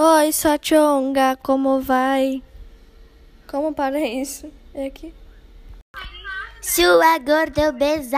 Oi, sua como vai? Como para isso? É aqui. Sua gorda obesa.